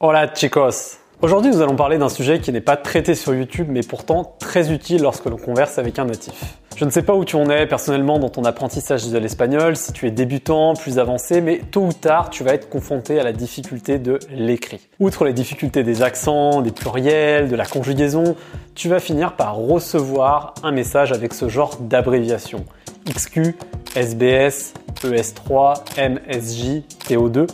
Hola chicos Aujourd'hui nous allons parler d'un sujet qui n'est pas traité sur YouTube mais pourtant très utile lorsque l'on converse avec un natif. Je ne sais pas où tu en es personnellement dans ton apprentissage de l'espagnol, si tu es débutant, plus avancé, mais tôt ou tard tu vas être confronté à la difficulté de l'écrit. Outre les difficultés des accents, des pluriels, de la conjugaison, tu vas finir par recevoir un message avec ce genre d'abréviation. XQ, SBS, ES3, MSJ, TO2.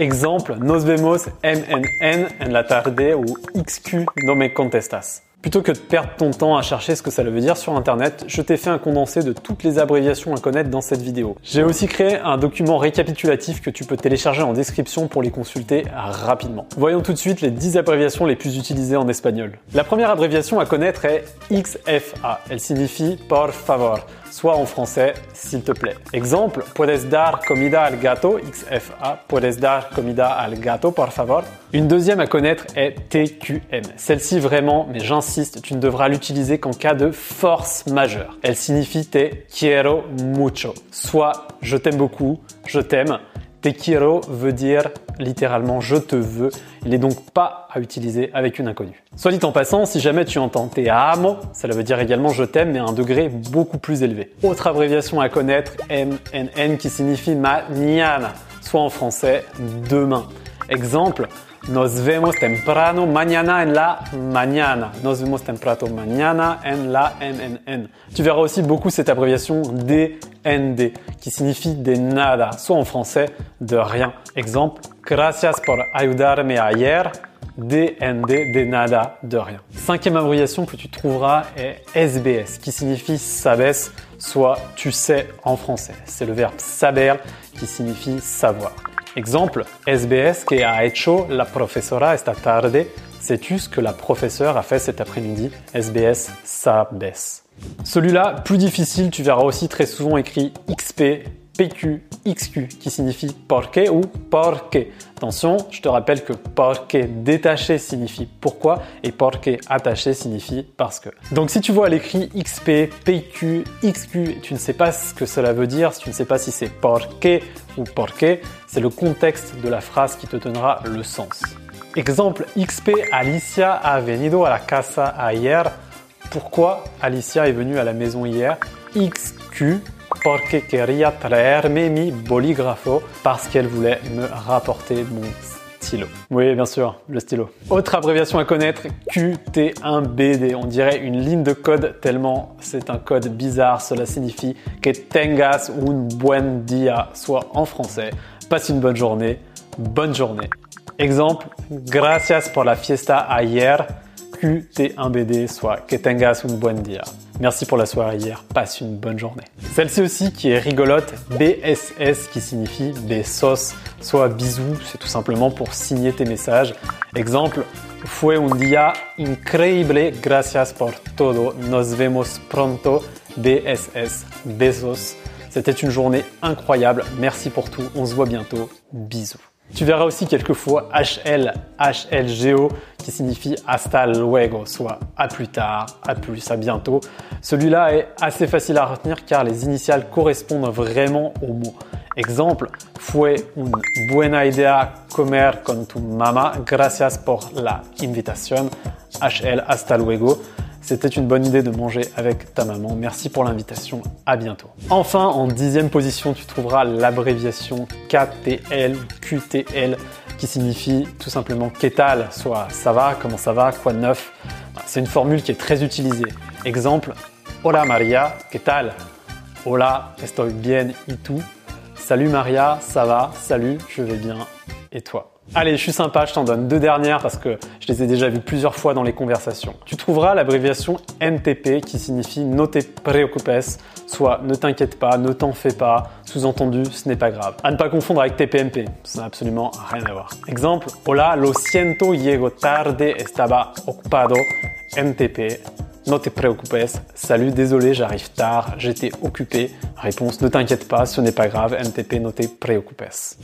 Exemple, nos vemos MNN en la tarde ou XQ no me contestas. Plutôt que de perdre ton temps à chercher ce que ça veut dire sur internet, je t'ai fait un condensé de toutes les abréviations à connaître dans cette vidéo. J'ai aussi créé un document récapitulatif que tu peux télécharger en description pour les consulter rapidement. Voyons tout de suite les 10 abréviations les plus utilisées en espagnol. La première abréviation à connaître est XFA. Elle signifie por favor soit en français s'il te plaît. Exemple, puedes dar comida al gato, XFA, puedes dar comida al gato, por favor. Une deuxième à connaître est TQM. Celle-ci vraiment, mais j'insiste, tu ne devras l'utiliser qu'en cas de force majeure. Elle signifie te quiero mucho, soit je t'aime beaucoup, je t'aime. Te quiero veut dire littéralement je te veux. Il n'est donc pas à utiliser avec une inconnue. Soit dit en passant, si jamais tu entends te amo, cela veut dire également je t'aime mais à un degré beaucoup plus élevé. Autre abréviation à connaître, MNN qui signifie mañana, soit en français demain. Exemple, Nos vemos temprano mañana en la mañana. Nos vemos temprano mañana en la MNN. Tu verras aussi beaucoup cette abréviation DND qui signifie de nada, soit en français de rien. Exemple, gracias por ayudarme ayer. DND, de nada, de rien. Cinquième abréviation que tu trouveras est SBS, qui signifie sabes, soit tu sais en français. C'est le verbe saber qui signifie savoir. Exemple, SBS que ha hecho la profesora esta tarde. Sais-tu ce que la professeure a fait cet après-midi? SBS sabes. Celui-là, plus difficile, tu verras aussi très souvent écrit XP, PQ, XQ, qui signifie porque ou porque. Attention, je te rappelle que porque détaché signifie pourquoi et porque attaché signifie parce que. Donc si tu vois l'écrit XP, PQ, XQ, tu ne sais pas ce que cela veut dire, tu ne sais pas si c'est porque ou porque, c'est le contexte de la phrase qui te donnera le sens. Exemple XP, Alicia a venido a la casa ayer. Pourquoi Alicia est venue à la maison hier? XQ, porque quería traerme mi bolígrafo, parce qu'elle voulait me rapporter mon stylo. Oui, bien sûr, le stylo. Autre abréviation à connaître, QT1BD. On dirait une ligne de code tellement c'est un code bizarre. Cela signifie que tengas un buen día, soit en français, passe une bonne journée, bonne journée. Exemple, gracias por la fiesta ayer. QT1BD, soit que tengas un buen día. Merci pour la soirée hier, passe une bonne journée. Celle-ci aussi qui est rigolote, BSS qui signifie besos, soit bisous, c'est tout simplement pour signer tes messages. Exemple, fue un día increíble, gracias por todo, nos vemos pronto, BSS, besos. C'était une journée incroyable, merci pour tout, on se voit bientôt, bisous. Tu verras aussi quelquefois HL, HLGO qui signifie hasta luego, soit à plus tard, à plus, à bientôt. Celui-là est assez facile à retenir car les initiales correspondent vraiment au mot. Exemple, fue una buena idea comer con tu mamá, gracias por la invitación, HL, hasta luego. C'était une bonne idée de manger avec ta maman. Merci pour l'invitation. À bientôt. Enfin, en dixième position, tu trouveras l'abréviation KTL, QTL, qui signifie tout simplement qu'étal, soit ça va, comment ça va, quoi de neuf. C'est une formule qui est très utilisée. Exemple, Hola Maria, ¿qué tal? Hola, estoy bien, y tú? Salut Maria, ça va? Salut, je vais bien, et toi? Allez, je suis sympa, je t'en donne deux dernières parce que je les ai déjà vues plusieurs fois dans les conversations. Tu trouveras l'abréviation NTP qui signifie No te preocupes, soit ne t'inquiète pas, ne t'en fais pas, sous-entendu ce n'est pas grave. À ne pas confondre avec TPMP, ça n'a absolument rien à voir. Exemple, Hola, lo siento, llego tarde, estaba ocupado, NTP, No te salut, désolé, j'arrive tard, j'étais occupé, Réponse ne t'inquiète pas, ce n'est pas grave, NTP no te.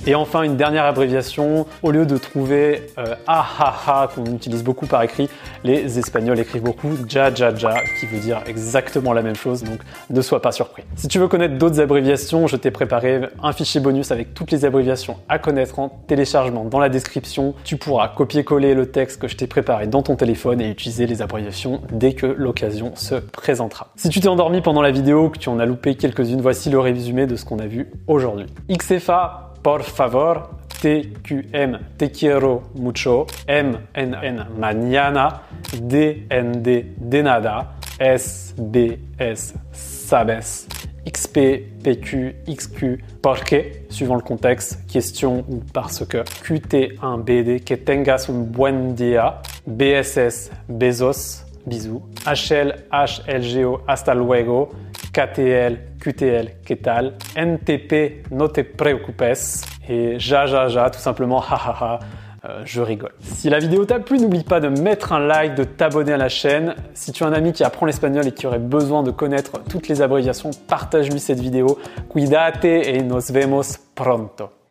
Et enfin, une dernière abréviation, au lieu de trouver euh, ahaha qu'on utilise beaucoup par écrit, les Espagnols écrivent beaucoup ja ja ja qui veut dire exactement la même chose, donc ne sois pas surpris. Si tu veux connaître d'autres abréviations, je t'ai préparé un fichier bonus avec toutes les abréviations à connaître en téléchargement dans la description. Tu pourras copier-coller le texte que je t'ai préparé dans ton téléphone et utiliser les abréviations dès que l'occasion se présentera. Si tu t'es endormi pendant la vidéo, que tu en as loupé quelques-unes, voici le résumé de ce qu'on a vu aujourd'hui. XFA, por favor, TQM, te quiero mucho, MNN, mañana, DND, de nada, SBS, sabes, XP, PQ, XQ, porque, suivant le contexte, question ou parce que, QT1BD, que tengas un buen día, BSS, Bezos, bisous, HL, HLGO, hasta luego, KTL, QTL, ¿qué tal? NTP, no te preocupes. Et ja, ja, ja, tout simplement, ha, ha, ha. Euh, je rigole. Si la vidéo t'a plu, n'oublie pas de mettre un like, de t'abonner à la chaîne. Si tu as un ami qui apprend l'espagnol et qui aurait besoin de connaître toutes les abréviations, partage-lui cette vidéo. Cuídate et nos vemos pronto.